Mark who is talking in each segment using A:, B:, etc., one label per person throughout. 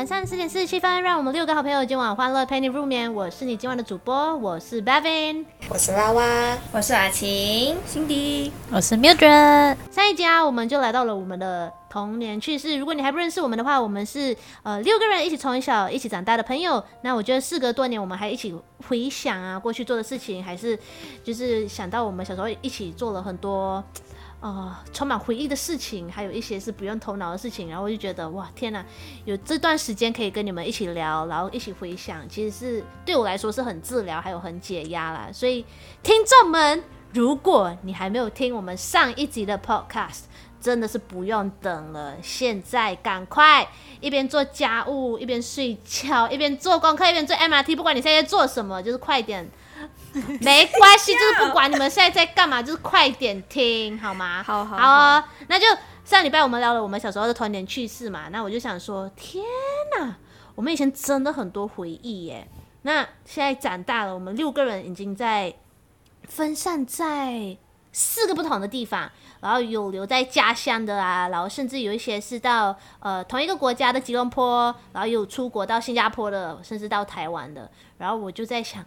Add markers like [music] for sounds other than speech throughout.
A: 晚上十点四十七分，让我们六个好朋友今晚欢乐陪你入眠。我是你今晚的主播，我是 Bevin，
B: 我是拉拉，
C: 我是阿晴
D: ，Cindy，
E: 我是 Mildred。
A: 上一集啊，我们就来到了我们的童年趣事。如果你还不认识我们的话，我们是呃六个人一起从小一起长大的朋友。那我觉得事隔多年，我们还一起回想啊过去做的事情，还是就是想到我们小时候一起做了很多。呃，充满回忆的事情，还有一些是不用头脑的事情，然后我就觉得哇，天哪，有这段时间可以跟你们一起聊，然后一起回想，其实是对我来说是很治疗，还有很解压啦。所以听众们，如果你还没有听我们上一集的 podcast，真的是不用等了，现在赶快一边做家务，一边睡觉，一边做功课，一边做 MRT，不管你现在在做什么，就是快点。[laughs] 没关系，就是不管你们现在在干嘛，就是快点听好吗？好 [laughs] 好好，好，那就上礼拜我们聊了我们小时候的童年趣事嘛，那我就想说，天哪，我们以前真的很多回忆耶。那现在长大了，我们六个人已经在分散在四个不同的地方，然后有留在家乡的啊，然后甚至有一些是到呃同一个国家的吉隆坡，然后有出国到新加坡的，甚至到台湾的。然后我就在想。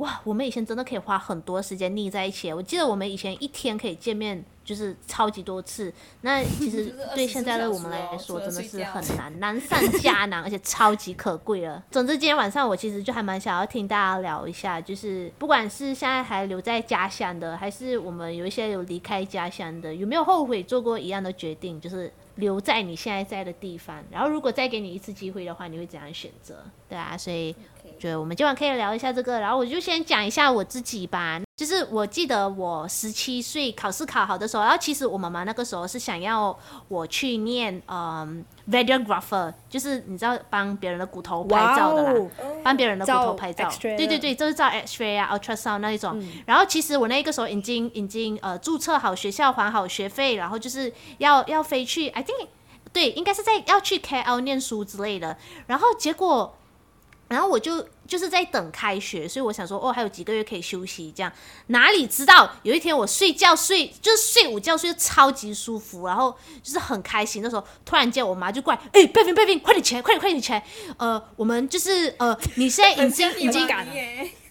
A: 哇，我们以前真的可以花很多时间腻在一起。我记得我们以前一天可以见面就是超级多次。那其实 [laughs] 对现在的我们来说真的是很难，难上加难，而且超级可贵了。[laughs] 总之今天晚上我其实就还蛮想要听大家聊一下，就是不管是现在还留在家乡的，还是我们有一些有离开家乡的，有没有后悔做过一样的决定，就是留在你现在在的地方？然后如果再给你一次机会的话，你会怎样选择？对啊，所以。觉得我们今晚可以聊一下这个，然后我就先讲一下我自己吧。就是我记得我十七岁考试考好的时候，然后其实我妈妈那个时候是想要我去念嗯 radiographer，就是你知道帮别人的骨头拍照的啦，帮、别人的骨头拍照。对对对，就是照 X-ray 啊，ultrasound 那一种、嗯。然后其实我那个时候已经已经呃注册好学校，还好学费，然后就是要要飞去，I think 对，应该是在要去 KL 念书之类的。然后结果。然后我就就是在等开学，所以我想说，哦，还有几个月可以休息，这样哪里知道有一天我睡觉睡就是睡午觉睡得超级舒服，然后就是很开心。那时候突然间我妈就过来，哎，贝菲贝菲，快点起来，快点快点起来，呃，我们就是呃，你现在已经已经赶。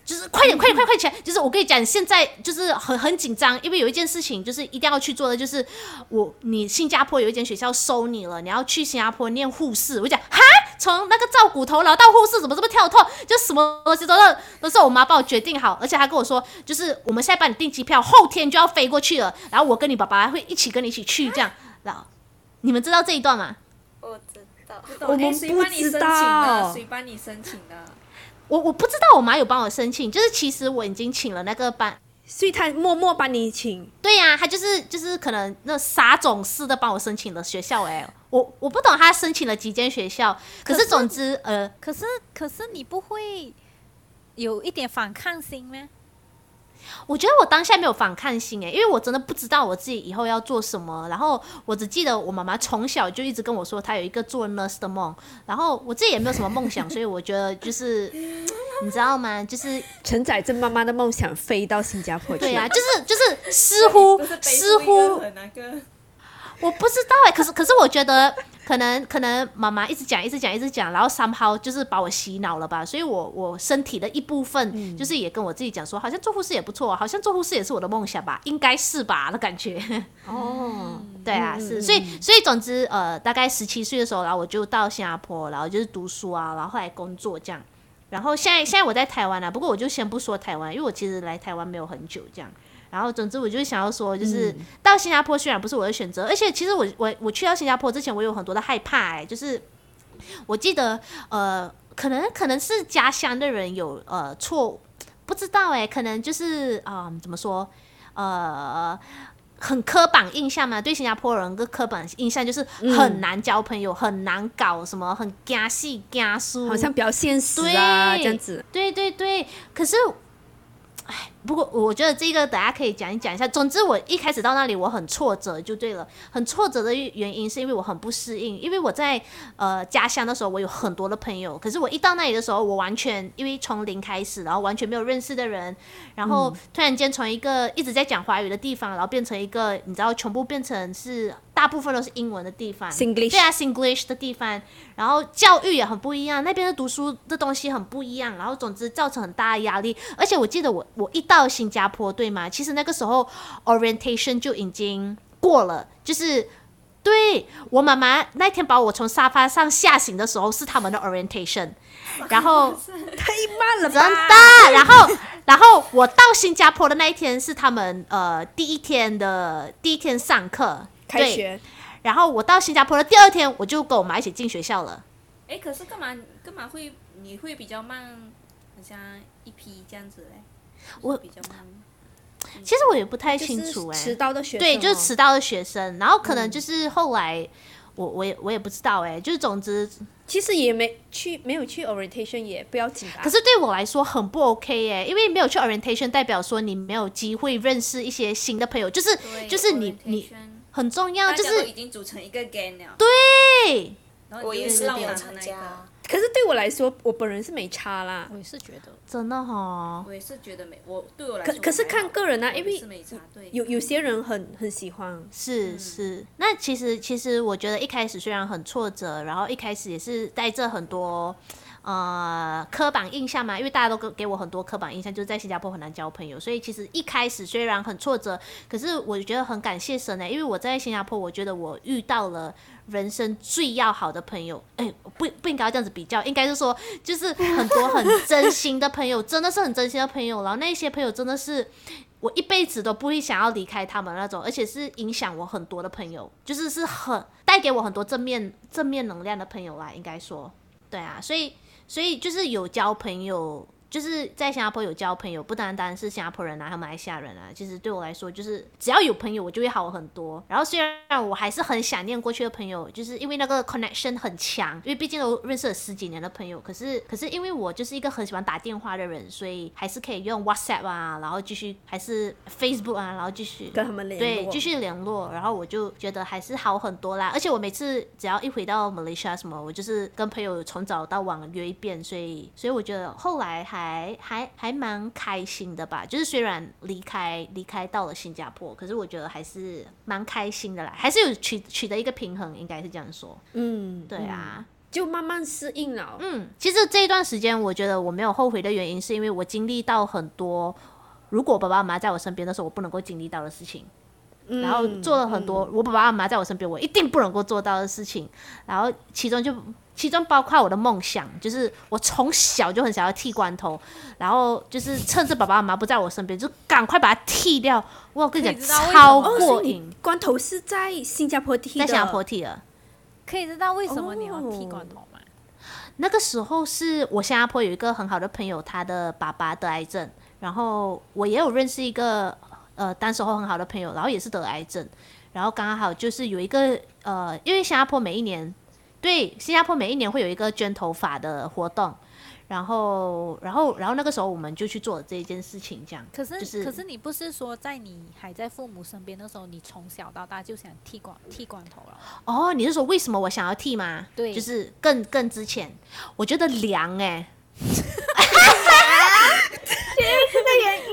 A: 就是快点，快点，快快起来！就是我跟你讲，现在就是很很紧张，因为有一件事情就是一定要去做的，就是我你新加坡有一间学校收你了，你要去新加坡念护士。我讲哈，从那个照骨头然后到护士，怎么这么跳脱？就什么东西都是都是我妈帮我决定好，而且她跟我说，就是我们现在帮你订机票，后天就要飞过去了。然后我跟你爸爸会一起跟你一起去，这样。然后你们知道这一段吗？[laughs]
C: 我知道，
D: 我们不知道，
C: 谁帮你申请的？
A: 我我不知道，我妈有帮我申请，就是其实我已经请了那个班，
D: 所以他默默帮你请。
A: 对呀、啊，她就是就是可能那撒种似的帮我申请了学校哎，我我不懂他申请了几间学校，可是总之呃，
E: 可是可是你不会有一点反抗心吗？
A: 我觉得我当下没有反抗心诶，因为我真的不知道我自己以后要做什么。然后我只记得我妈妈从小就一直跟我说，她有一个做 nurse 的梦。然后我自己也没有什么梦想，所以我觉得就是你知道吗？就是
D: 承载着妈妈的梦想飞到新加坡去。
A: 对啊，[laughs] 就是就是似乎似乎，[laughs] 我不知道哎。可是可是我觉得。可能可能妈妈一直讲一直讲一直讲，然后 somehow 就是把我洗脑了吧，所以我我身体的一部分就是也跟我自己讲说，好像做护士也不错，好像做护士也是我的梦想吧，应该是吧的感觉。哦，[laughs] 对啊，是，所以所以总之呃，大概十七岁的时候，然后我就到新加坡，然后就是读书啊，然后后来工作这样，然后现在现在我在台湾啊，不过我就先不说台湾，因为我其实来台湾没有很久这样。然后，总之，我就想要说，就是到新加坡虽然不是我的选择，而且其实我我我去到新加坡之前，我有很多的害怕，哎，就是我记得，呃，可能可能是家乡的人有呃错，不知道哎，可能就是啊、呃，怎么说，呃，很刻板印象嘛，对新加坡人个刻板印象就是很难交朋友，嗯、很难搞什么，很惊死惊输，
D: 好像比较现实啊，这样子，
A: 对对对，可是。哎，不过我觉得这个大家可以讲一讲一下。总之，我一开始到那里我很挫折，就对了。很挫折的原因是因为我很不适应，因为我在呃家乡的时候我有很多的朋友，可是我一到那里的时候，我完全因为从零开始，然后完全没有认识的人，然后突然间从一个一直在讲华语的地方，然后变成一个你知道全部变成是。大部分都是英文的地方
D: Singlish
A: 对啊，Singlish 的地方，然后教育也很不一样，那边的读书的东西很不一样，然后总之造成很大的压力。而且我记得我我一到新加坡，对吗？其实那个时候 orientation 就已经过了，就是。对，我妈妈那天把我从沙发上吓醒的时候是他们的 orientation，然后
D: 太慢了吧？
A: 真的，然后然后我到新加坡的那一天是他们呃第一天的第一天上课
D: 开学，
A: 然后我到新加坡的第二天我就跟我妈一起进学校了。
C: 哎，可是干嘛干嘛会你会比较慢，好像一批这样子嘞？
A: 我
C: 比较慢。
A: 其实我也不太清楚哎、欸，
D: 迟到的学生、哦、
A: 对，就是迟到的学生，然后可能就是后来，嗯、我我也我也不知道哎、欸，就是总之，
D: 其实也没去，没有去 orientation 也不要紧吧。
A: 可是对我来说很不 OK 哎、欸，因为没有去 orientation 代表说你没有机会认识一些新的朋友，就是就是你你很重要，就是
C: 已经组成一个 gang 了，
A: 对，
C: 我也是没有参加。
D: 可是对我来说，我本人是没差啦。
E: 我也是觉得，
A: 真的哈。
C: 我也是觉得没，我对我来说。
D: 可可是看个人啊，因为
C: 对
D: 有有些人很很喜欢。
A: 是是，那其实其实我觉得一开始虽然很挫折，然后一开始也是带着很多。呃，刻板印象嘛，因为大家都给给我很多刻板印象，就是在新加坡很难交朋友，所以其实一开始虽然很挫折，可是我觉得很感谢神呢、因为我在新加坡，我觉得我遇到了人生最要好的朋友，哎、不不应该这样子比较，应该是说就是很多很真心的朋友，真的是很真心的朋友，然后那些朋友真的是我一辈子都不会想要离开他们那种，而且是影响我很多的朋友，就是是很带给我很多正面正面能量的朋友啦，应该说，对啊，所以。所以就是有交朋友。就是在新加坡有交朋友，不单单是新加坡人啊，他们马来西亚人啊。其实对我来说，就是只要有朋友，我就会好很多。然后虽然我还是很想念过去的朋友，就是因为那个 connection 很强，因为毕竟都认识了十几年的朋友。可是，可是因为我就是一个很喜欢打电话的人，所以还是可以用 WhatsApp 啊，然后继续还是 Facebook 啊，然后继续
D: 跟他们联络，
A: 对，继续联络。然后我就觉得还是好很多啦。而且我每次只要一回到 Malaysia 什么，我就是跟朋友从早到晚约一遍，所以，所以我觉得后来还还。还还蛮开心的吧，就是虽然离开离开到了新加坡，可是我觉得还是蛮开心的啦，还是有取取得一个平衡，应该是这样说。
D: 嗯，
A: 对啊，
D: 就慢慢适应了。
A: 嗯，其实这一段时间，我觉得我没有后悔的原因，是因为我经历到很多，如果爸爸妈妈在我身边的时候，我不能够经历到的事情，嗯，然后做了很多我爸爸妈妈在我身边，我一定不能够做到的事情，然后其中就。其中包括我的梦想，就是我从小就很想要剃光头，然后就是趁着爸爸妈妈不在我身边，就赶快把它剃掉。我跟你讲，超过瘾！
D: 光头是在新加坡剃的，
A: 在新加坡剃的。
E: 可以知道为什么你要剃光头吗？
A: 那个时候是我新加坡有一个很好的朋友，他的爸爸得癌症，然后我也有认识一个呃，当时候很好的朋友，然后也是得癌症，然后刚好就是有一个呃，因为新加坡每一年。对，新加坡每一年会有一个捐头发的活动，然后，然后，然后那个时候我们就去做这一件事情，这样。
E: 可是，
A: 就是、
E: 可是你不是说在你还在父母身边的时候，你从小到大就想剃光剃光头了？
A: 哦，你是说为什么我想要剃吗？
E: 对，
A: 就是更更之前，我觉得凉哎。
B: 这 [laughs] 个原因。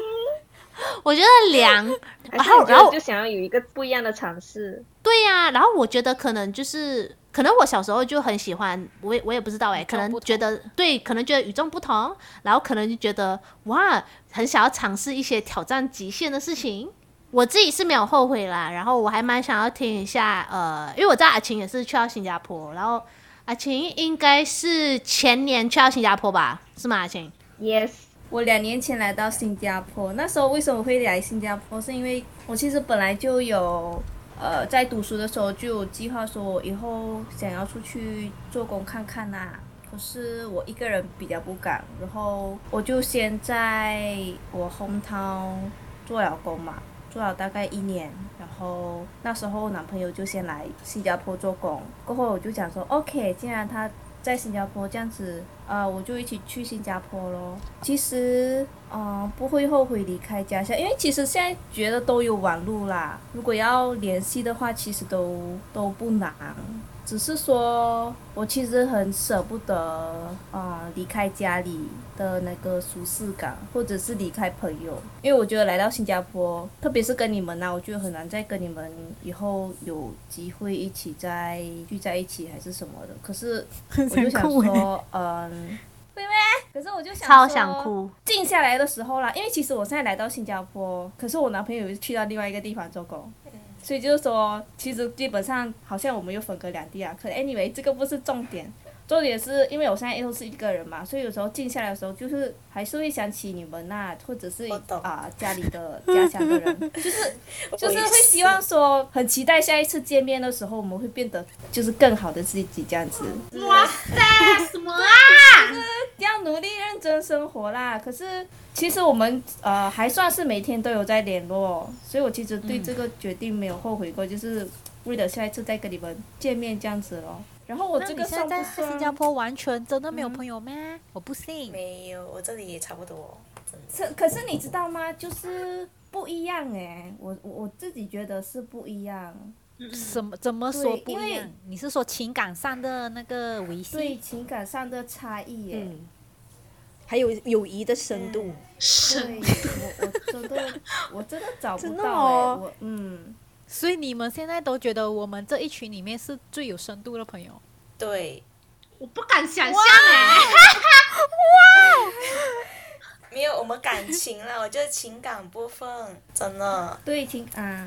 A: 我觉得凉，[laughs] 然后然后
B: 就想要有一个不一样的尝试。
A: 对呀、啊，然后我觉得可能就是。可能我小时候就很喜欢，我也我也不知道哎，可能觉得对，可能觉得与众不同，然后可能就觉得哇，很想要尝试一些挑战极限的事情。我自己是没有后悔啦，然后我还蛮想要听一下，呃，因为我知道阿晴也是去到新加坡，然后阿晴应该是前年去到新加坡吧，是吗？阿晴
C: ？Yes，我两年前来到新加坡，那时候为什么会来新加坡？是因为我其实本来就有。呃，在读书的时候就有计划说，我以后想要出去做工看看呐、可是我一个人比较不敢，然后我就先在我 hometown 做了工嘛，做了大概一年。然后那时候男朋友就先来新加坡做工，过后我就讲说，OK，既然他在新加坡这样子呃，我就一起去新加坡咯。其实，嗯、呃，不会后悔离开家乡，因为其实现在觉得都有网络啦，如果要联系的话，其实都都不难。只是说，我其实很舍不得，啊、呃，离开家里的那个舒适感，或者是离开朋友，因为我觉得来到新加坡，特别是跟你们呐、啊，我觉得很难再跟你们以后有机会一起再聚在一起，还是什么的。可是 [laughs] 我就想说，嗯，妹妹，可是我就想
A: 超想哭，
C: 静下来的时候啦，因为其实我现在来到新加坡，可是我男朋友去到另外一个地方做工。所以就是说，其实基本上好像我们又分隔两地啊。可 anyway，这个不是重点，重点是因为我现在又是一个人嘛，所以有时候静下来的时候，就是还是会想起你们呐、啊，或者是啊、呃、家里的家乡的人，[laughs] 就是就是会希望说，很期待下一次见面的时候，我们会变得就是更好的自己这样子。
A: 哇塞，什么啊？
C: 就是要努力认真生活啦。可是。其实我们呃还算是每天都有在联络，所以我其实对这个决定没有后悔过，嗯、就是为了下一次再跟你们见面这样子咯。然后我这个算算？
E: 现在在新加坡完全真的没有朋友吗？嗯、我不信。
F: 没有，我这里也差不多。
C: 是，可是你知道吗？就是不一样哎，我我自己觉得是不一样。
E: 什么？怎么说不一样？你是说情感上的那个维系？
C: 对，情感上的差异耶。嗯。
D: 还有友谊的深度，
C: 对，我我真的 [laughs] 我真的找不到哎，哦、我嗯，
E: 所以你们现在都觉得我们这一群里面是最有深度的朋友？
F: 对，
A: 我不敢想象哎，哇，[laughs]
F: 没有我们感情了，我觉得情感部分真的。
C: 对情啊，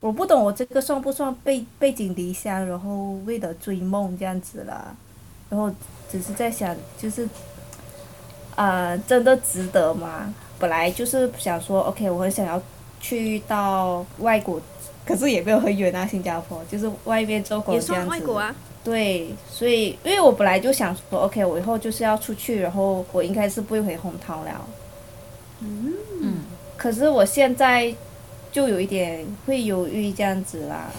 C: 我不懂我这个算不算背背井离乡，然后为了追梦这样子啦，然后只是在想就是。呃，真的值得吗？本来就是想说，OK，我很想要去到外国，可是也没有很远啊，新加坡就是外面做工这样子。也算外国啊。对，所以因为我本来就想说，OK，我以后就是要出去，然后我应该是不会回 hometown 了。嗯。嗯。可是我现在就有一点会犹豫这样子啦。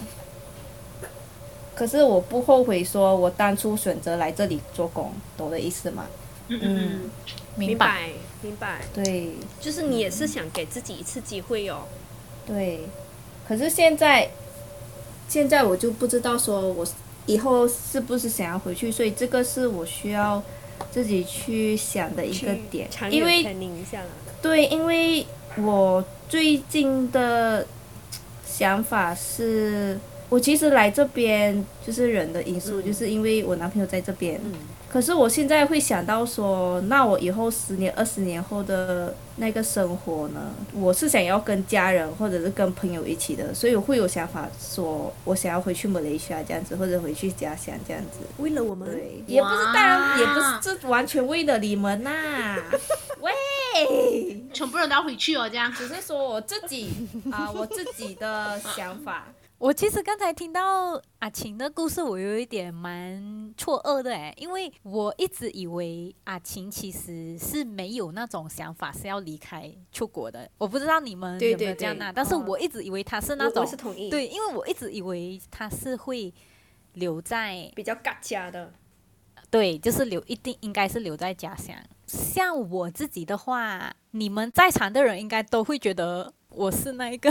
C: 可是我不后悔，说我当初选择来这里做工，懂我的意思吗？嗯。嗯
D: 明白，明白。
C: 对，
D: 就是你也是想给自己一次机会哦。
C: 对，可是现在，现在我就不知道说我以后是不是想要回去，所以这个是我需要自己去想的一个点。因为对，因为我最近的想法是，我其实来这边就是人的因素，嗯、就是因为我男朋友在这边。嗯可是我现在会想到说，那我以后十年、二十年后的那个生活呢？我是想要跟家人或者是跟朋友一起的，所以我会有想法说，我想要回去马来西亚这样子，或者回去家乡这样子。[laughs]
D: 为了我们？
C: 对，也不是，当然也不是，这完全为了你们呐、啊。[laughs] 喂，[laughs]
A: 全部人都要回去哦，这样。
C: 只是说我自己啊、呃，我自己的想法。
E: 我其实刚才听到阿晴的故事，我有一点蛮错愕的诶，因为我一直以为阿晴其实是没有那种想法是要离开出国的。我不知道你们有没有这样那，但是我一直以为他是那种，对，因为我一直以为他是会留在
D: 比较嘎家的，
E: 对，就是留一定应该是留在家乡。像我自己的话，你们在场的人应该都会觉得我是那一个。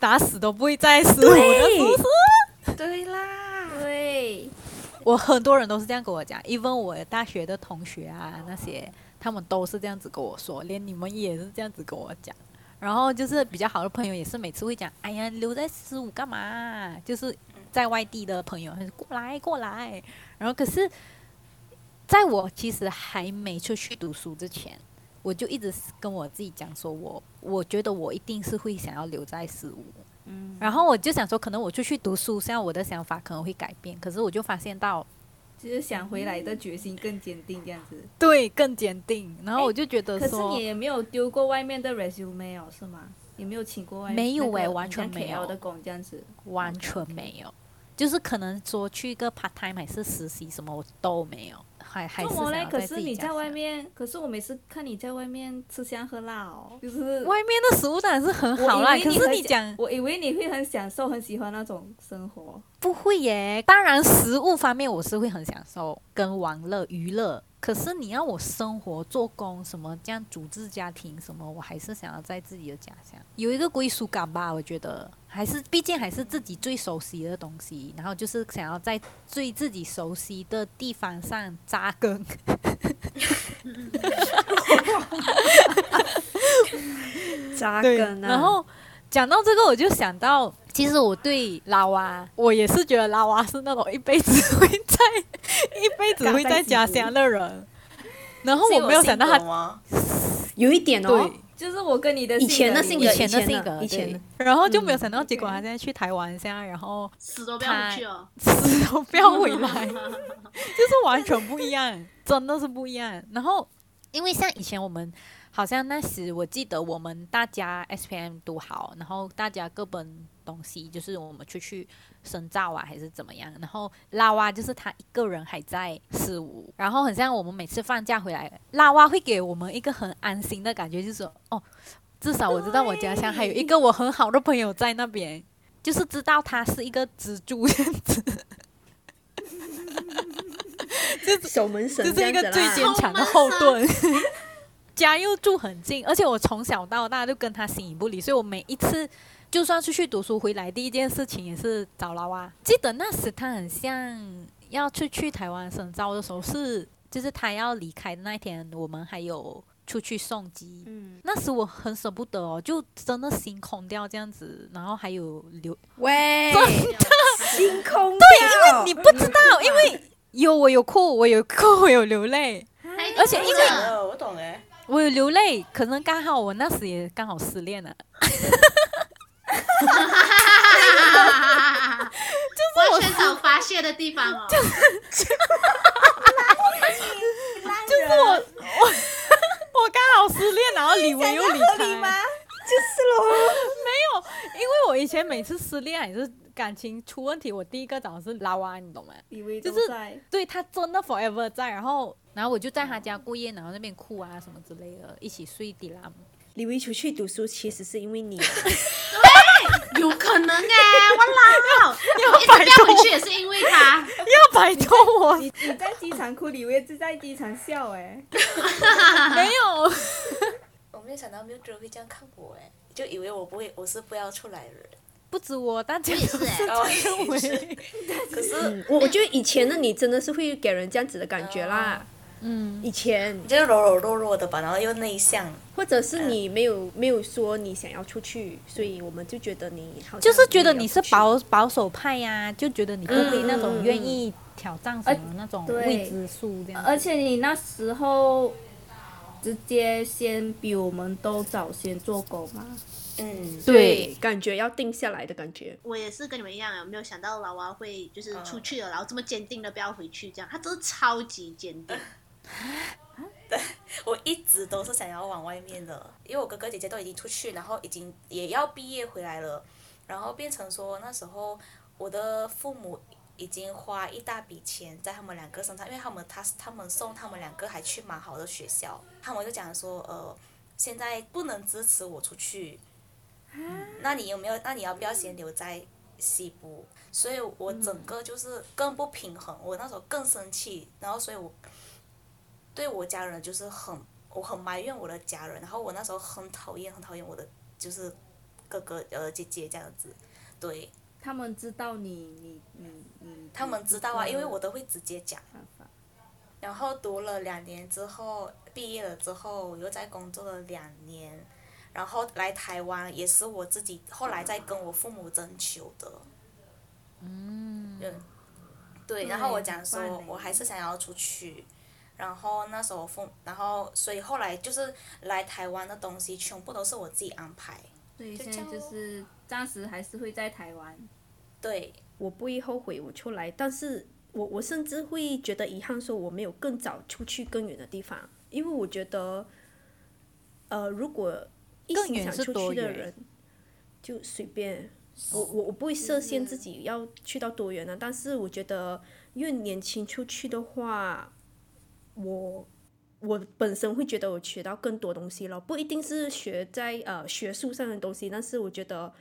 E: 打死都不会再是我的，是不是？
C: 对啦，对。
E: 我很多人都是这样跟我讲，even 我大学的同学啊，那些他们都是这样子跟我说，连你们也是这样子跟我讲。然后就是比较好的朋友，也是每次会讲：“哎呀，留在十五干嘛？”就是在外地的朋友，过来过来。然后可是，在我其实还没出去读书之前。我就一直跟我自己讲说我，我我觉得我一定是会想要留在十五，嗯，然后我就想说，可能我出去读书，现在我的想法可能会改变，可是我就发现到，
C: 其实想回来的决心更坚定，这样子，
E: 对，更坚定。然后我就觉得说，
C: 可是你也没有丢过外面的 resume 哦，是吗？也没有请过外面
E: 没有哎，完全没有
C: 的工这样子，
E: 完全没有，就是可能说去一个 part time 还是实习什么，我都没有。还还是
C: 做么嘞？可是你在外面，可是我每次看你在外面吃香喝辣哦，就是
E: 外面的食物当然是很好啦，可是你讲
C: 我以为你会很享受、很喜欢那种生活。
E: 不会耶。当然，食物方面我是会很享受跟玩乐娱乐。可是你要我生活、做工什么这样组织家庭什么，我还是想要在自己的家乡有一个归属感吧。我觉得还是，毕竟还是自己最熟悉的东西，然后就是想要在最自己熟悉的地方上扎根。对，
D: 扎根啊。
E: 然后讲到这个，我就想到，其实我对拉娃，我也是觉得拉娃是那种一辈子会在一 [laughs] 辈子会在家乡的人。然后我没有想到他，
F: 吗？
D: 有一点哦
E: 对，
C: 就是我跟你的
D: 以前的性格，
E: 以前的性格，
D: 以前的，
E: 然后就没有想到，结果他现在去台湾，现在然后
A: 死都不要回去哦。
E: 死都不要回来，就是完全不一样，真的是不一样。然后因为像以前我们。好像那时我记得我们大家 SPM 读好，然后大家各奔东西，就是我们出去深造啊，还是怎么样。然后拉娃就是他一个人还在四五，然后很像我们每次放假回来，拉娃会给我们一个很安心的感觉，就是说哦，至少我知道我家乡还有一个我很好的朋友在那边，就是知道他是一个支柱这样子，
D: 就是守门神，
E: 就是一个最坚强的后盾。[laughs] 家又住很近，而且我从小到大就跟他形影不离，所以我每一次就算出去读书回来，第一件事情也是找老啊。记得那时他很像要出去台湾深造的时候，是就是他要离开的那一天，我们还有出去送机。嗯，那时我很舍不得哦，就真的心空掉这样子，然后还有流
D: 喂，
E: 真
D: 的心空
E: 对，因为你不知道，因为有我有哭，我有哭，我有流泪，而且因为
F: 我懂哎。
E: 我有流泪，可能刚好我那时也刚好失恋了，
A: 就是完全的地方哦。就是 [laughs]
E: 我我 [laughs] 我刚好失恋，然后李维又离开吗？
D: 就是咯，
E: 没有，因为我以前每次失恋也是感情出问题，我第一个找的是拉娃，你懂吗？就是对他真的 forever 在，然后。然后我就在他家过夜，然后那边哭啊什么之类的，一起睡的拉姆。
D: 李维出去读书其实是因为你，[laughs]
A: 对，[laughs] 有可能哎，[laughs] 我老要一直要回去也是因为他，[laughs]
E: 要摆脱我。
C: 你你在机场哭，李维是在机场笑哎，
E: 没有，
F: 我没有想到没有人会这样看我哎，就以为我不会，我是不要出来的人。
E: 不止我，大家
A: 也是。
F: 哎，可是
D: 我我觉得以前的你真的是会给人这样子的感觉啦。
E: 嗯，
D: 以前
F: 就是柔柔弱弱的吧，然后又内向，
D: 或者是你没有没有说你想要出去，所以我们就觉得你好像
E: 就是觉得你是保保守派呀、啊，就觉得你不会那种愿意挑战什么那种未知数这样、
C: 嗯。而且你那时候直接先比我们都早先做狗嘛，
F: 嗯，
D: 对，感觉要定下来的感觉。
A: 我也是跟你们一样，有没有想到老娃会就是出去了，然后这么坚定的不要回去，这样他真的超级坚定。[laughs]
F: 对，[laughs] 我一直都是想要往外面的，因为我哥哥姐姐都已经出去，然后已经也要毕业回来了，然后变成说那时候我的父母已经花一大笔钱在他们两个身上，因为他们他他们送他们两个还去蛮好的学校，他们就讲说呃现在不能支持我出去，嗯，那你有没有？那你要不要先留在西部？所以我整个就是更不平衡，我那时候更生气，然后所以我。对我家人就是很，我很埋怨我的家人，然后我那时候很讨厌，很讨厌我的就是哥哥呃姐姐这样子，对。
C: 他们知道你你你你。
F: 他们知道啊，因为我都会直接讲。然后读了两年之后，毕业了之后，我又在工作了两年，然后来台湾也是我自己后来再跟我父母征求的。
E: 嗯。
F: 对，然后我讲说，我还是想要出去。然后那时候父，然后所以后来就是来台湾的东西全部都是我自己安排。
C: 对，现在就是暂时还是会在台湾。
F: 对，
D: 我不会后悔我出来，但是我我甚至会觉得遗憾，说我没有更早出去更远的地方，因为我觉得，呃，如果一心想出去的人，就随便，我我我不会设限自己要去到多远呢，但是我觉得越年轻出去的话。我我本身会觉得我学到更多东西了，不一定是学在呃学术上的东西，但是我觉得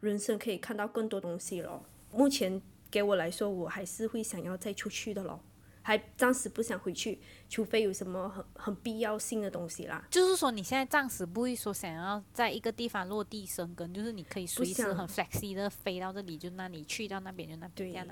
D: 人生可以看到更多东西了。目前给我来说，我还是会想要再出去的咯。还暂时不想回去，除非有什么很很必要性的东西啦。
E: 就是说，你现在暂时不会说想要在一个地方落地生根，就是你可以随时很 flexy 的飞到这里，就那里去到那边就那边这样。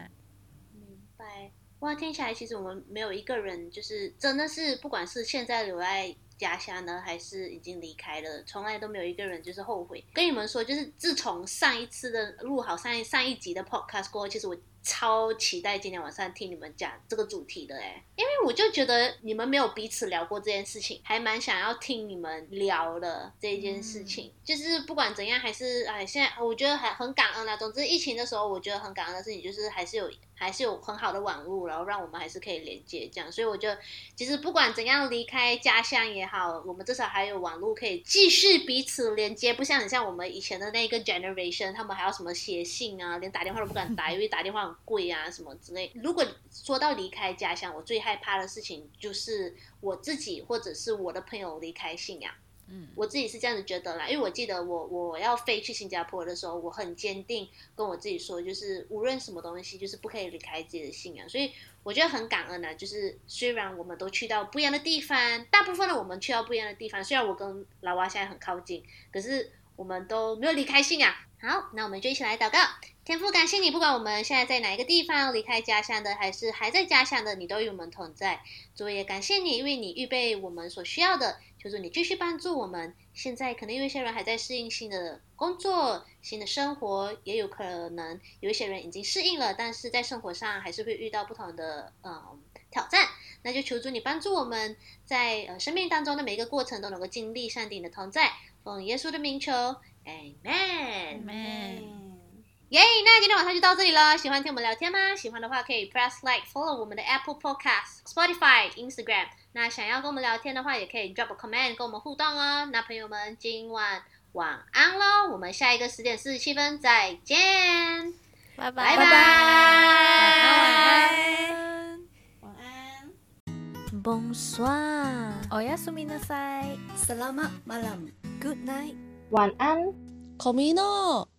A: 明白。哇，听起来其实我们没有一个人就是真的是，不管是现在留在家乡呢，还是已经离开了，从来都没有一个人就是后悔。跟你们说，就是自从上一次的录好上一上一集的 podcast 过后，其实我。超期待今天晚上听你们讲这个主题的哎，因为我就觉得你们没有彼此聊过这件事情，还蛮想要听你们聊的这件事情。嗯、就是不管怎样，还是哎，现在我觉得还很感恩啦。总之疫情的时候，我觉得很感恩的事情就是还是有还是有很好的网络，然后让我们还是可以连接这样。所以我觉得其实不管怎样离开家乡也好，我们至少还有网络可以继续彼此连接，不像很像我们以前的那个 generation，他们还要什么写信啊，连打电话都不敢打，[laughs] 因为打电话。贵啊，什么之类。如果说到离开家乡，我最害怕的事情就是我自己或者是我的朋友离开信仰。嗯，我自己是这样子觉得啦，因为我记得我我要飞去新加坡的时候，我很坚定跟我自己说，就是无论什么东西，就是不可以离开自己的信仰。所以我觉得很感恩啊，就是虽然我们都去到不一样的地方，大部分的我们去到不一样的地方，虽然我跟老蛙现在很靠近，可是我们都没有离开信仰。好，那我们就一起来祷告。天父，感谢你，不管我们现在在哪一个地方，离开家乡的，还是还在家乡的，你都与我们同在。主也感谢你，因为你预备我们所需要的，求主你继续帮助我们。现在可能有一些人还在适应新的工作、新的生活，也有可能有一些人已经适应了，但是在生活上还是会遇到不同的嗯挑战。那就求主你帮助我们在呃生命当中的每一个过程都能够经历上帝的同在。奉耶稣的名求，Amen，Amen。耶！Yeah, 那今天晚上就到这里了。喜欢听我们聊天吗？喜欢的话可以 press like follow 我们的 Apple Podcast、Spotify、Instagram。那想要跟我们聊天的话，也可以 drop a comment 跟我们互动哦。那朋友们，今晚晚安喽！我们下一个十点四十七分再见，拜拜拜拜，晚安晚安。Bonsoir。Oyasuminasai。Selamat malam。Good night。
B: 晚安。
G: Komino。